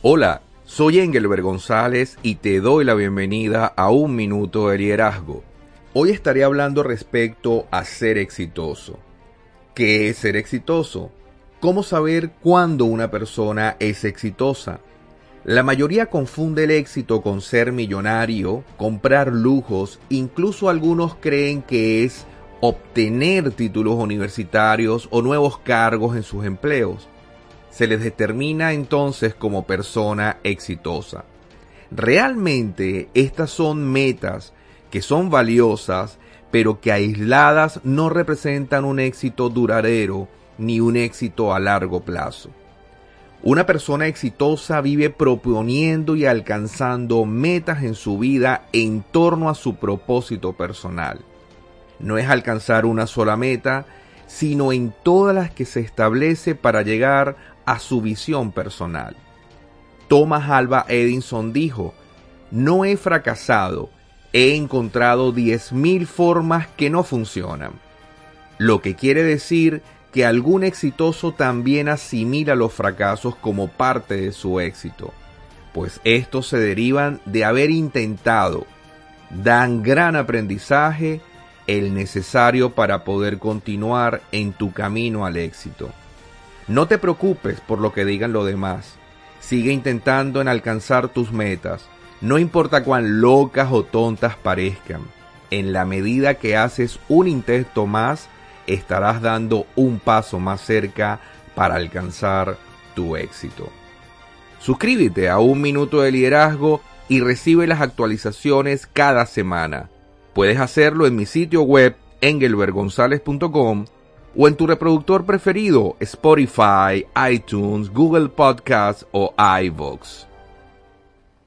Hola, soy Engelbert González y te doy la bienvenida a Un Minuto de Liderazgo. Hoy estaré hablando respecto a ser exitoso. ¿Qué es ser exitoso? ¿Cómo saber cuándo una persona es exitosa? La mayoría confunde el éxito con ser millonario, comprar lujos, incluso algunos creen que es obtener títulos universitarios o nuevos cargos en sus empleos se les determina entonces como persona exitosa. Realmente estas son metas que son valiosas, pero que aisladas no representan un éxito duradero ni un éxito a largo plazo. Una persona exitosa vive proponiendo y alcanzando metas en su vida en torno a su propósito personal. No es alcanzar una sola meta, sino en todas las que se establece para llegar a su visión personal. Thomas Alba Edison dijo, no he fracasado, he encontrado 10.000 formas que no funcionan. Lo que quiere decir que algún exitoso también asimila los fracasos como parte de su éxito, pues estos se derivan de haber intentado, dan gran aprendizaje, el necesario para poder continuar en tu camino al éxito. No te preocupes por lo que digan los demás. Sigue intentando en alcanzar tus metas, no importa cuán locas o tontas parezcan. En la medida que haces un intento más, estarás dando un paso más cerca para alcanzar tu éxito. Suscríbete a Un Minuto de Liderazgo y recibe las actualizaciones cada semana. Puedes hacerlo en mi sitio web engelbergonzalez.com o en tu reproductor preferido, Spotify, iTunes, Google Podcasts o iVoox.